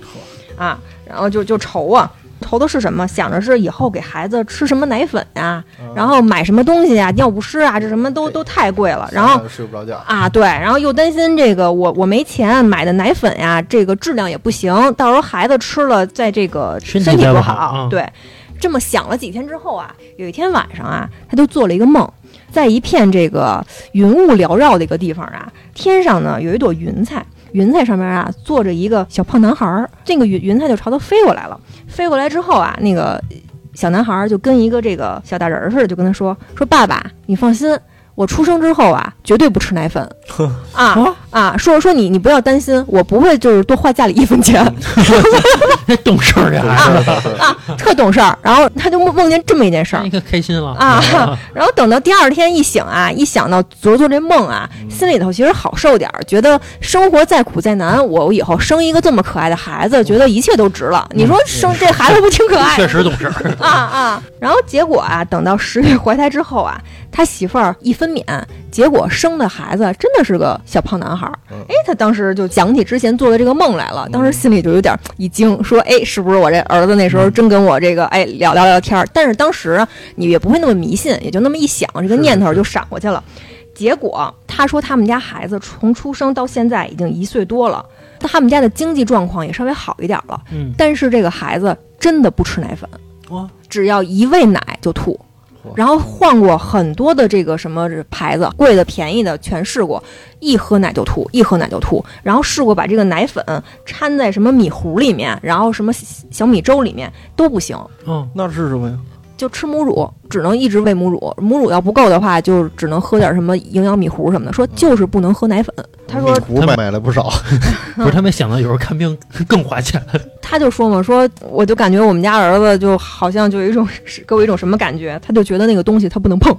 啊，然后就就愁啊，愁的是什么？想着是以后给孩子吃什么奶粉呀、然后买什么东西啊，尿不湿啊，这什么都都太贵了。然后睡不着觉，啊，对，然后又担心这个我我没钱买的奶粉呀，这个质量也不行，到时候孩子吃了，在这个身身体不好啊对，这么想了几天之后啊，有一天晚上啊，他就做了一个梦，在一片这个云雾缭绕的一个地方啊，天上呢有一朵云彩。云彩上面啊坐着一个小胖男孩儿，这个云云彩就朝他飞过来了。飞过来之后啊，那个小男孩儿就跟一个这个小大人似的，就跟他说：“说爸爸，你放心，我出生之后啊，绝对不吃奶粉 啊哦啊！说说你，你不要担心，我不会就是多花家里一分钱 那懂事儿呀，啊，特懂事儿。然后他就梦梦见这么一件事儿你可开心了啊，然后等到第二天一醒啊，一想到昨儿做这梦啊，心里头其实好受点儿，觉得生活再苦再难，我以后生一个这么可爱的孩子，觉得一切都值了。你说生这孩子不挺可爱？确实懂事儿。啊啊！然后结果啊，等到十月怀胎之后啊，他他媳妇儿一分娩，结果生的孩子真的是个小胖男孩儿。嗯哎，他当时就想起之前做的这个梦来了，当时心里就有点一惊，说：“哎，是不是我这儿子那时候真跟我这个哎聊聊聊天儿？”但是当时你也不会那么迷信，也就那么一想，这个念头就闪过去了。结果他说他们家孩子从出生到现在已经一岁多了，他们家的经济状况也稍微好一点了，嗯，但是这个孩子真的不吃奶粉，哇，只要一喂奶就吐嚯。然后换过很多的这个什么牌子，贵的、便宜的全试过，一喝奶就吐，一喝奶就吐。然后试过把这个奶粉掺在什么米糊里面，然后什么小米粥里面都不行，嗯，那是什么呀？就吃母乳，只能一直喂母乳。母乳要不够的话，就只能喝点什么营养米糊什么的。说就是不能喝奶粉。他说米糊买买了不少，不是他没想到有时候看病更花钱，他就说嘛，说我就感觉我们家儿子就好像就有一种是给我一种什么感觉，他就觉得那个东西他不能碰，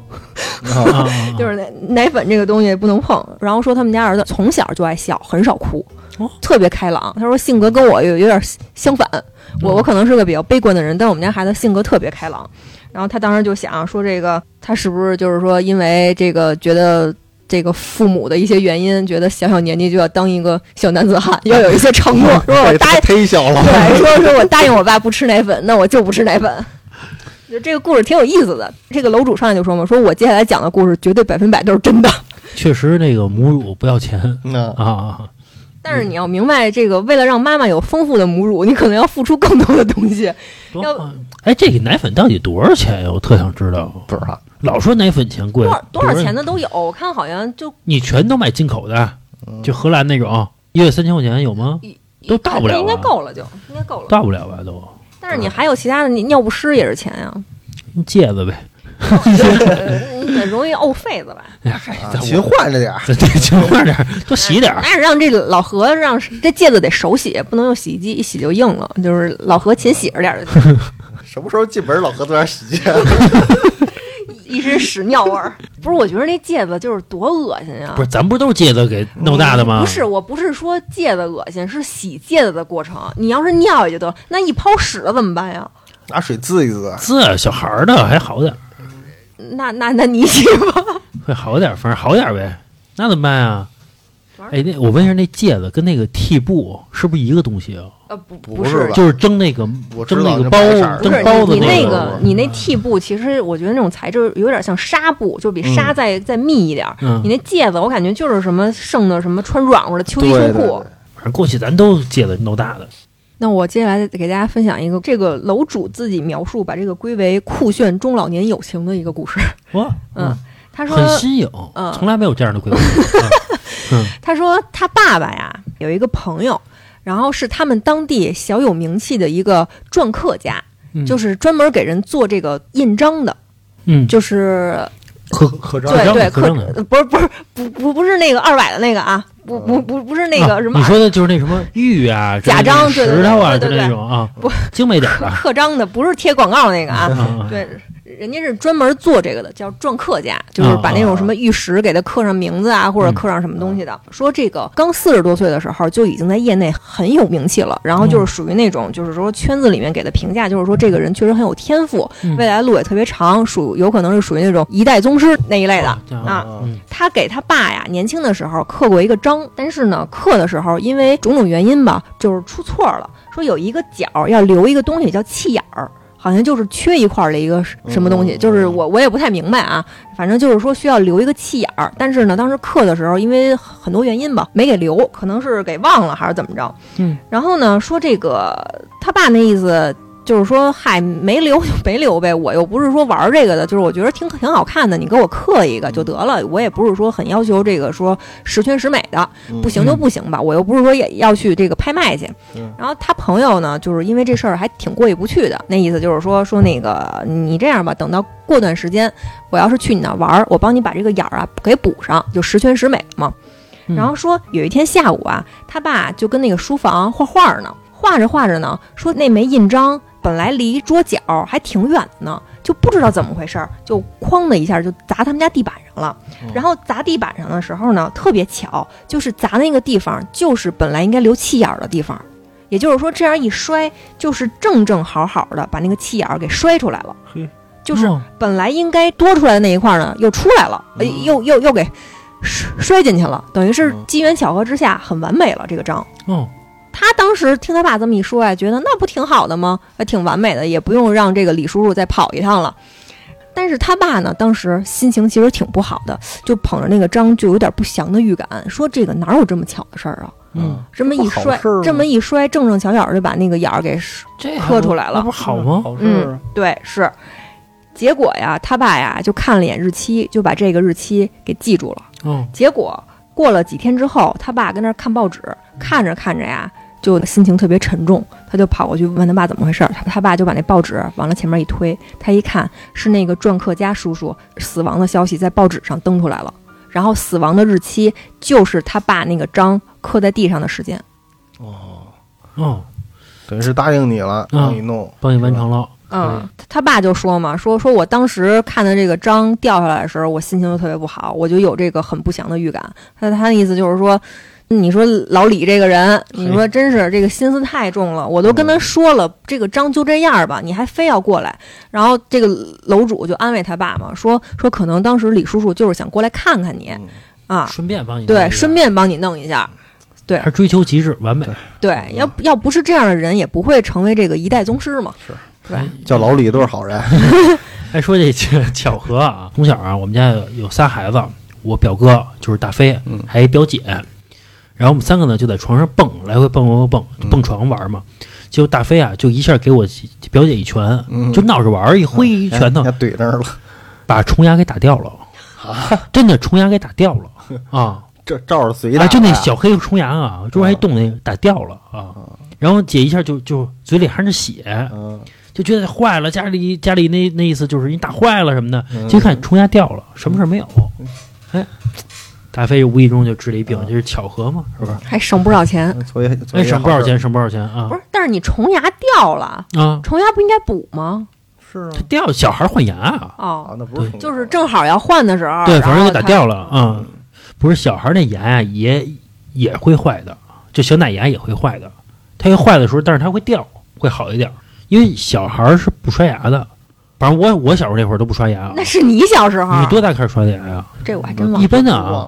就是奶奶粉这个东西不能碰。然后说他们家儿子从小就爱笑，很少哭哦，特别开朗。他说性格跟我有有点相反，我我可能是个比较悲观的人，但我们家孩子性格特别开朗。然后他当时就想说，这个他是不是就是说因为这个觉得。这个父母的一些原因，觉得小小年纪就要当一个小男子汉，要有一些承诺，说我答应忒小了。对，说说我答应我爸不吃奶粉，那我就不吃奶粉。就这个故事挺有意思的。这个楼主上来就说嘛，说我接下来讲的故事绝对百分百都是真的。确实那个母乳不要钱那啊啊，但是你要明白，这个为了让妈妈有丰富的母乳，你可能要付出更多的东西。要哎，这个奶粉到底多少钱呀？我特想知道。不知道，老说奶粉钱贵，多少多少钱？的都有，我看好像就你全都买进口的，嗯就荷兰那种，一月三千块钱有吗？都到不了应该够了就，应该够了。到不了吧都。但是你还有其他的，你尿不湿也是钱呀，戒指呗，容易沤痱子吧？哎勤换着点儿。勤换点儿，多洗点儿。那是让这老何让这戒指得手洗，不能用洗衣机一洗就硬了。就是老何勤洗着点儿就行。什么时候进门老何都点洗洁？一身屎尿味儿。不是，我觉得那戒指就是多恶心呀！不是，咱不是都是戒指给弄大的吗？不是，我不是说戒指恶心，是洗戒指的过程。你要是尿也就得，那一泡屎了怎么办呀？拿水滋一滋。滋小孩儿的还好点儿，那那那你洗吧。会好点儿，反正好点儿呗。那怎么办啊？哎，那我问一下，那戒指跟那个屉布是不是一个东西啊？呃，不不是吧就是蒸那个蒸那个包蒸包子那那个你那屉布，其实我觉得那种材质有点像纱布，就比纱再、再密一点你，那戒子，我感觉就是什么剩的什么穿软和的秋衣秋裤。反正过去咱都戒指弄大的。那我接下来给大家分享一个这个楼主自己描述，把这个归为酷炫中老年友情的一个故事。哇，嗯，他说很新颖，嗯从来没有这样的规划。他说他爸爸呀有一个朋友，然后是他们当地小有名气的一个篆刻家，嗯就是专门给人做这个印章的，嗯，就是刻刻章章对对刻不是不是不不不是那个二百的那个啊，不不不不是那个什么啊你说的就是那什么玉啊、假章对对对石头啊，就对对对那种啊，不精美点的。刻章的，不是贴广告那个啊。啊，对，人家是专门做这个的，叫篆刻家，就是把那种什么玉石给它刻上名字啊，或者刻上什么东西的。说这个刚四十多岁的时候就已经在业内很有名气了，然后就是属于那种就是说圈子里面给的评价就是说这个人确实很有天赋，嗯未来路也特别长，属有可能是属于那种一代宗师那一类的。啊嗯他给他爸呀年轻的时候刻过一个章，但是呢刻的时候因为种种原因吧，就是出错了，说有一个角要留一个东西叫气眼儿。好像就是缺一块儿的一个什么东西，嗯。就是我我也不太明白啊，反正就是说需要留一个气眼儿，但是呢，当时刻的时候因为很多原因吧，没给留，可能是给忘了还是怎么着。嗯，然后呢，说这个他爸那意思就是说，嗨，没留就没留呗，我又不是说玩这个的，就是我觉得挺挺好看的，你给我刻一个就得了，我也不是说很要求这个说十全十美的，嗯。不行就不行吧，我又不是说也要去这个拍卖去。嗯。然后他朋友呢，就是因为这事儿还挺过意不去的，那意思就是说说那个你这样吧，等到过段时间，我要是去你那儿玩儿，我帮你把这个眼儿啊给补上，就十全十美嘛。嗯。然后说有一天下午啊，他爸就跟那个书房画画呢，画着画着呢，说那枚印章本来离桌角还挺远的呢，就不知道怎么回事儿，就哐的一下就砸他们家地板上了。然后砸地板上的时候呢，特别巧，就是砸那个地方就是本来应该留气眼儿的地方，也就是说这样一摔，就是正正好好的把那个气眼儿给摔出来了。就是哦本来应该多出来的那一块呢，又出来了，呃嗯又又又给摔摔进去了，等于是嗯机缘巧合之下很完美了。这个章，哦，他当时听他爸这么一说呀，觉得那不挺好的吗？还挺完美的，也不用让这个李叔叔再跑一趟了。但是他爸呢，当时心情其实挺不好的，就捧着那个章，就有点不祥的预感，说这个哪有这么巧的事儿啊？嗯，这么一摔这么一摔，正正巧巧就把那个眼儿给磕出来了那不好吗？好事对，是。结果呀，他爸呀就看了眼日期，就把这个日期给记住了。嗯，结果过了几天之后，他爸跟那儿看报纸，看着看着呀，就心情特别沉重，他就跑过去问他爸怎么回事儿。他他爸就把那报纸往了前面一推，他一看是那个篆刻家叔叔死亡的消息在报纸上登出来了，然后死亡的日期就是他爸那个章刻在地上的时间。哦，哦，等于是答应你了，帮你弄，帮你完成了。嗯，他他爸就说嘛，说说我当时看到这个章掉下来的时候，我心情就特别不好，我就有这个很不祥的预感。他他的意思就是说，你说老李这个人，你说真是这个心思太重了，我都跟他说了，这个章就这样吧，你还非要过来。然后这个楼主就安慰他爸嘛，说说可能当时李叔叔就是想过来看看你嗯啊，顺便帮你弄一对，顺便帮你弄一下。还是追求极致完美。对，要要不是这样的人，也不会成为这个一代宗师嘛。是对吧？叫老李都是好人，哎，说这巧巧合啊，从小啊，我们家有有仨孩子，我表哥就是大飞，嗯还有一表姐，然后我们三个呢就在床上蹦，来回蹦蹦蹦蹦，床玩嘛。结果大飞啊，就一下给我表姐一拳，嗯就闹着玩儿，一挥一拳头怼那儿了，把虫牙给打掉了，真的虫牙给打掉了 啊！这照着随打啊，呀，就那小黑虫牙啊，中间一动那个打掉了啊。然后姐一下就就嘴里含着血，嗯，就觉得坏了，家里家里那那意思就是你打坏了什么的。嗯就一看虫牙掉了，什么事儿没有。哎，大飞无意中就治了一病，这是巧合嘛，是不是？还省不少钱。所以哎，省不少钱，？省不少钱啊不是，但是你虫牙掉了，啊！虫牙不应该补吗？是啊他，掉小孩换牙啊，哦啊，，那不是就是正好要换的时候，对，反正给打掉了啊。不是小孩那牙呀，也也会坏的，就小奶牙也会坏的。它一坏的时候，但是它会掉，会好一点，因为小孩是不刷牙的。反正我我小时候那会儿都不刷牙。那是你小时候你，多大开始刷的牙呀？这我还真忘了。一般的啊，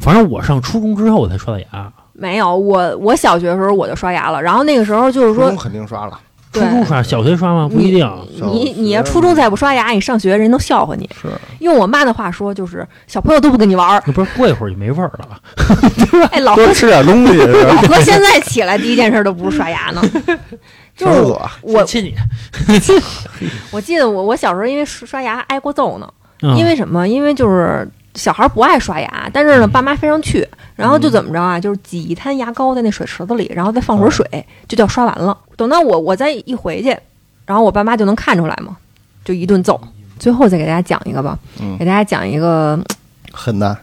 反正我上初中之后我才刷的牙。没有，我我小学的时候我就刷牙了，然后那个时候就是说初中，肯定刷了，对初中刷，小学刷吗？不一定。小你你要初中再不刷牙，你上学人都笑话你。是用我妈的话说，就是小朋友都不跟你玩儿。不是过一会儿就没味儿了？哎，老吃点东西老哥？现在起来第一件事都不是刷牙呢，就是我上厕所，我亲你，我记得我我小时候因为刷刷牙挨过揍呢，嗯因为什么？因为就是小孩不爱刷牙，但是呢，爸妈非常去，然后就怎么着啊？就是挤一滩牙膏在那水池子里，然后再放会儿水，就叫刷完了。等到我我再一回去，然后我爸妈就能看出来嘛，就一顿揍。最后再给大家讲一个吧，嗯给大家讲一个狠的，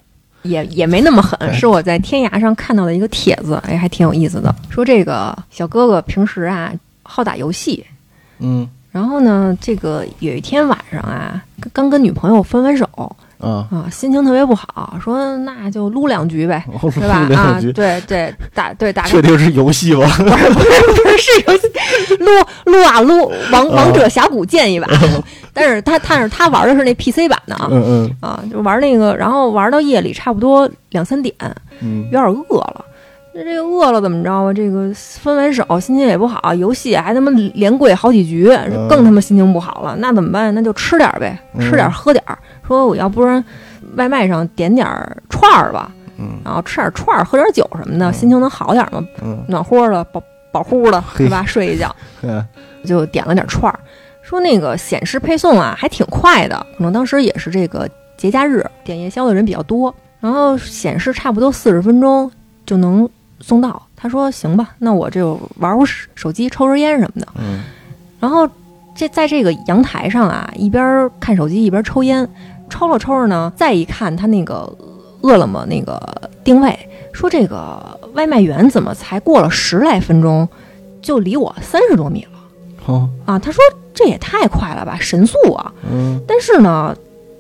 也也没那么狠，是我在天涯上看到的一个帖子，哎，还挺有意思的。说这个小哥哥平时啊好打游戏，嗯然后呢，这个有一天晚上啊，刚刚跟女朋友分完手啊，啊，心情特别不好，说那就撸两局呗，我是吧？啊对对，打对打确定是游戏吧？不是不是不是是游戏，撸撸啊撸王王者峡谷见一把，但是他但是他玩的是那 PC 版的啊嗯嗯啊，就玩那个，然后玩到夜里差不多两三点，嗯有点饿了。那这个饿了怎么着啊？这个分完手，心情也不好，游戏还他妈连跪好几局，更他妈心情不好了。那怎么办？那就吃点儿呗，嗯吃点儿喝点儿。说我要不然外卖上点点儿串儿吧，嗯然后吃点儿串儿，喝点儿酒什么的，嗯心情能好点儿嘛，嗯暖和的，饱饱乎的，嘿对吧？睡一觉 嗯就点了点串儿。说那个显示配送啊，还挺快的，可能当时也是这个节假日点夜宵的人比较多，然后显示差不多四十分钟就能送到。他说行吧，那我就玩会儿手机，抽根烟什么的。嗯然后这在这个阳台上啊，一边看手机一边抽烟，抽着抽着呢，再一看他那个饿了么那个定位，说这个外卖员怎么才过了十来分钟，就离我三十多米了哦啊？他说这也太快了吧，神速啊！嗯但是呢，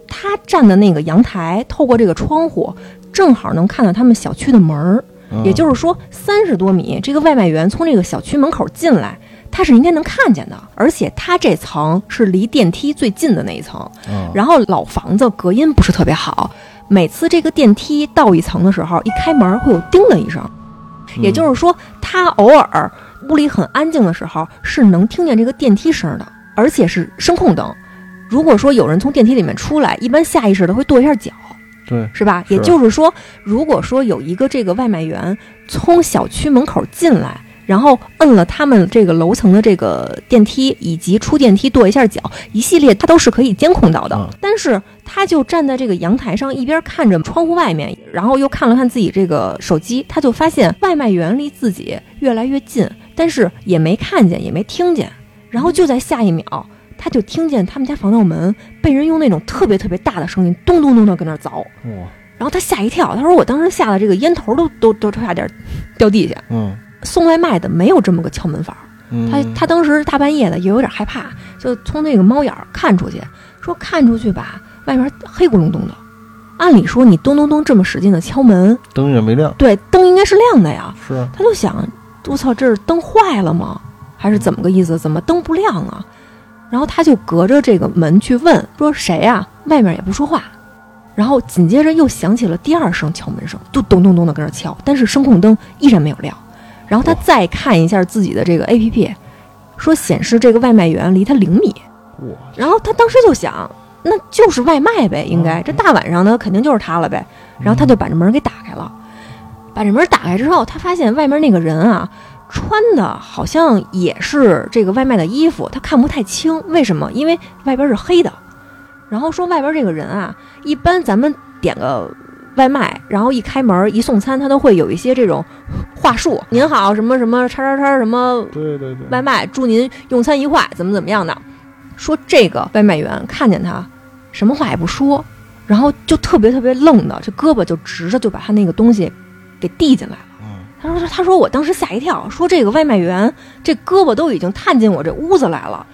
他站的那个阳台，透过这个窗户，正好能看到他们小区的门儿。嗯。也就是说，三十多米，这个外卖员从这个小区门口进来，他他是应该能看见的，而且他这层是离电梯最近的那一层，嗯，然后老房子隔音不是特别好，每次这个电梯到一层的时候，一开门会有叮的一声，也就是说，他偶尔屋里很安静的时候是能听见这个电梯声的，而且是声控灯。如果说有人从电梯里面出来，一般下意识的会跺一下脚，对，是吧？也就是说，如果说有一个这个外卖员从小区门口进来，然后摁了他们这个楼层的这个电梯，以及出电梯跺一下脚，一系列他都是可以监控到的。嗯但是他就站在这个阳台上，一边看着窗户外面，然后又看了看自己这个手机，他就发现外卖员离自己越来越近，但是也没看见，也没听见。然后就在下一秒，他就听见他们家防盗门被人用那种特别特别大的声音咚咚咚的跟那凿。然后他吓一跳，他说：“我当时吓得这个烟头都都都差点掉地下。嗯送外卖的没有这么个敲门法他他当时大半夜的也有点害怕，就从那个猫眼儿看出去，说看出去吧，外面黑咕隆咚的。按理说你咚咚咚这么使劲的敲门，灯也没亮，对，灯应该是亮的呀。是啊，他就想，我操，这是灯坏了吗？还是怎么个意思？怎么灯不亮啊？然后他就隔着这个门去问，说谁呀、外面也不说话。然后紧接着又响起了第二声敲门声，就咚咚咚的跟那敲，但是声控灯依然没有亮。然后他再看一下自己的这个 A P P，说显示这个外卖员离他零米。哇，然后他当时就想，那就是外卖呗，应该这大晚上的肯定就是他了呗。然后他就把这门给打开了，把这门打开之后，他发现外面那个人啊，穿的好像也是这个外卖的衣服，他看不太清，为什么？因为外边是黑的。然后说外边这个人啊，一般咱们点个外卖，然后一开门一送餐，他都会有一些这种话术，您好，什么什么叉叉叉什么对对对，外卖，祝您用餐愉快，怎么怎么样的。说这个外卖员看见他，什么话也不说，然后就特别特别愣的，这胳膊就直着就把他那个东西给递进来了。嗯他说：“他说我当时吓一跳，说这个外卖员这胳膊都已经探进我这屋子来了。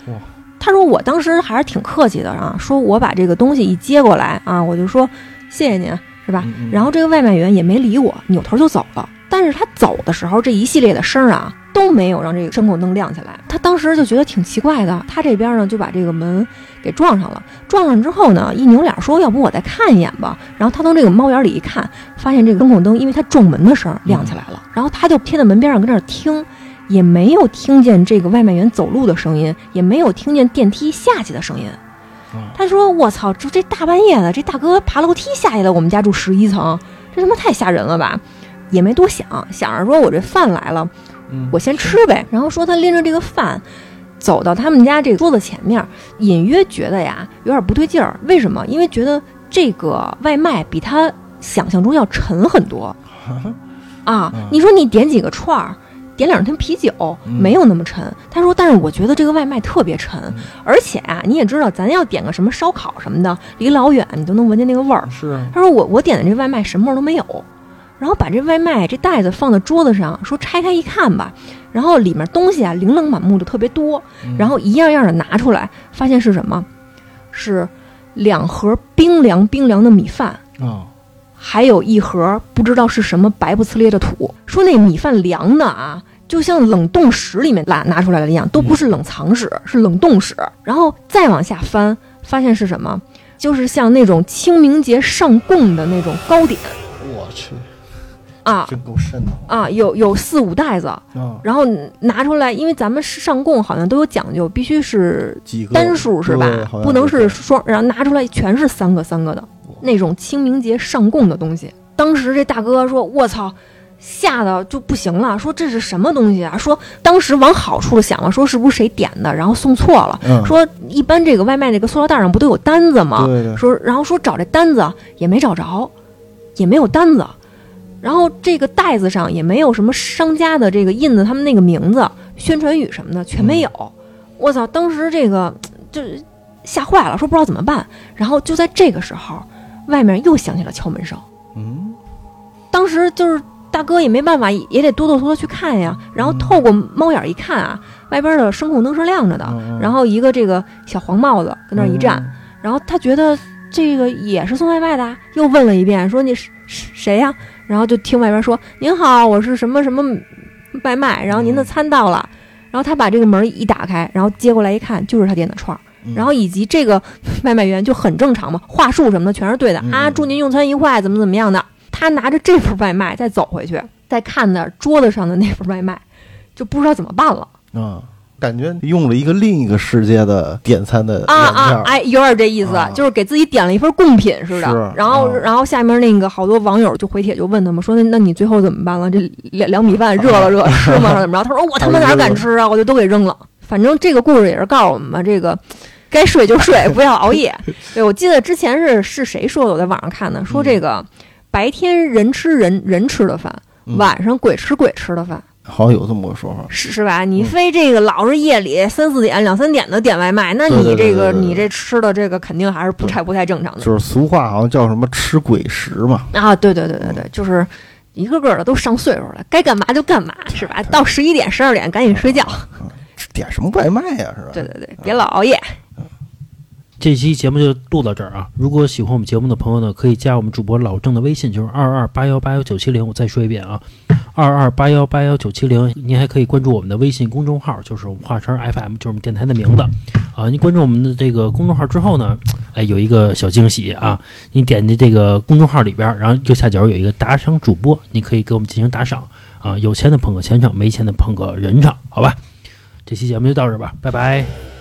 他说我当时还是挺客气的啊，说我把这个东西一接过来啊，我就说谢谢您，是吧？然后这个外卖员也没理我，扭头就走了。但是他走的时候，这一系列的声儿啊都没有让这个声控灯亮起来。他当时就觉得挺奇怪的，他这边呢就把这个门给撞上了。撞上之后呢，一扭脸说：“要不我再看一眼吧。”然后他从这个猫眼里一看，发现这个声控灯因为他撞门的声儿亮起来了。然后他就贴在门边上跟那儿听，也没有听见这个外卖员走路的声音，也没有听见电梯下去的声音。嗯他说：“我操，这这大半夜的，这大哥爬楼梯下去了，我们家住十一层，这他妈太吓人了吧！”也没多想，想着说我这饭来了，嗯我先吃呗。然后说他拎着这个饭走到他们家这个桌子前面，隐约觉得呀有点不对劲儿。为什么？因为觉得这个外卖比他想象中要沉很多 啊嗯！你说你点几个串儿。点两瓶啤酒嗯没有那么沉，他说，但是我觉得这个外卖特别沉，而且啊，你也知道，咱要点个什么烧烤什么的，离老远你都能闻见那个味儿。是啊，他说我我点的这外卖什么味儿都没有，然后把这外卖这袋子放在桌子上，说拆开一看吧，然后里面东西啊琳琅满目的特别多，嗯然后一样样的拿出来，发现是什么？是两盒冰凉冰凉的米饭，啊，还有一盒不知道是什么白不呲咧的土。说那米饭凉的啊，就像冷冻室里面拿拿出来的一样，都不是冷藏室，是冷冻室。然后再往下翻，发现是什么？就是像那种清明节上供的那种糕点我去，啊真够瘆的啊，有有四五袋子，啊，然后拿出来，因为咱们上供好像都有讲究，必须是几个单数是吧不能是是双，然后拿出来全是三个三个的那种清明节上供的东西。当时这大哥说：“我操！”吓得就不行了，说这是什么东西啊？说当时往好处想了，说是不是谁点的，然后送错了。嗯，说一般这个外卖那个塑料袋上不都有单子吗？对对，说然后说找这单子也没找着，也没有单子，然后这个袋子上也没有什么商家的这个印子，他们那个名字、宣传语什么的全没有。我操！当时这个就吓坏了，说不知道怎么办。然后就在这个时候，外面又响起了敲门声。嗯，当时就是大哥也没办法，也得哆哆嗦嗦去看呀。然后透过猫眼一看啊，外边的声控灯是亮着的，嗯然后一个这个小黄帽子跟那儿一站，，然后他觉得这个也是送外卖的啊，又问了一遍，说你是是谁呀、然后就听外边说：“您好，我是什么什么外卖，然后您的餐到了。”然后他把这个门一打开，然后接过来一看，就是他点的串然后以及这个 外卖员就很正常嘛，话术什么的全是对的、嗯啊，祝您用餐愉快，怎么怎么样的。他拿着这份外卖再走回去，再看那桌子上的那份外卖，就不知道怎么办了啊，感觉用了一个另一个世界的点餐的啊啊哎，有点这意思，啊就是给自己点了一份贡品似的。是然后，啊然后下面那个好多网友就回帖就问他们说：“那那你最后怎么办了？这两两米饭热了热吃吗？怎么着？”他说：“我他妈哪敢吃啊！我就都给扔了。”反正这个故事也是告诉我们嘛，这个该睡就睡，不要熬夜。对，我记得之前是是谁说的？我在网上看的，说这个白天人吃人人吃的饭，嗯晚上鬼吃鬼吃的饭。好像有这么个说法。是是吧？你嗯非这个老是夜里三四点、两三点的点外卖，那你这个对对对你这吃的这个肯定还是不太不太正常的就是俗话好像叫什么吃鬼食嘛，啊！对对对对对，就是一个个的都上岁数了，该干嘛就干嘛，是吧？到十一点、十二点赶紧睡觉。点什么外卖呀、是吧？对对对，别老熬夜。这期节目就录到这儿啊！如果喜欢我们节目的朋友呢，可以加我们主播老郑的微信，就是二二八幺八幺九七零。我再说一遍啊，二二八幺八幺九七零。您还可以关注我们的微信公众号，就是我们华晨 FM，就是我们电台的名字啊。您关注我们的这个公众号之后呢，哎，有一个小惊喜啊！你点击这个公众号里边，然后右下角有一个打赏主播，你可以给我们进行打赏啊。有钱的捧个钱场，没钱的捧个人场，好吧？这期节目就到这吧，拜拜。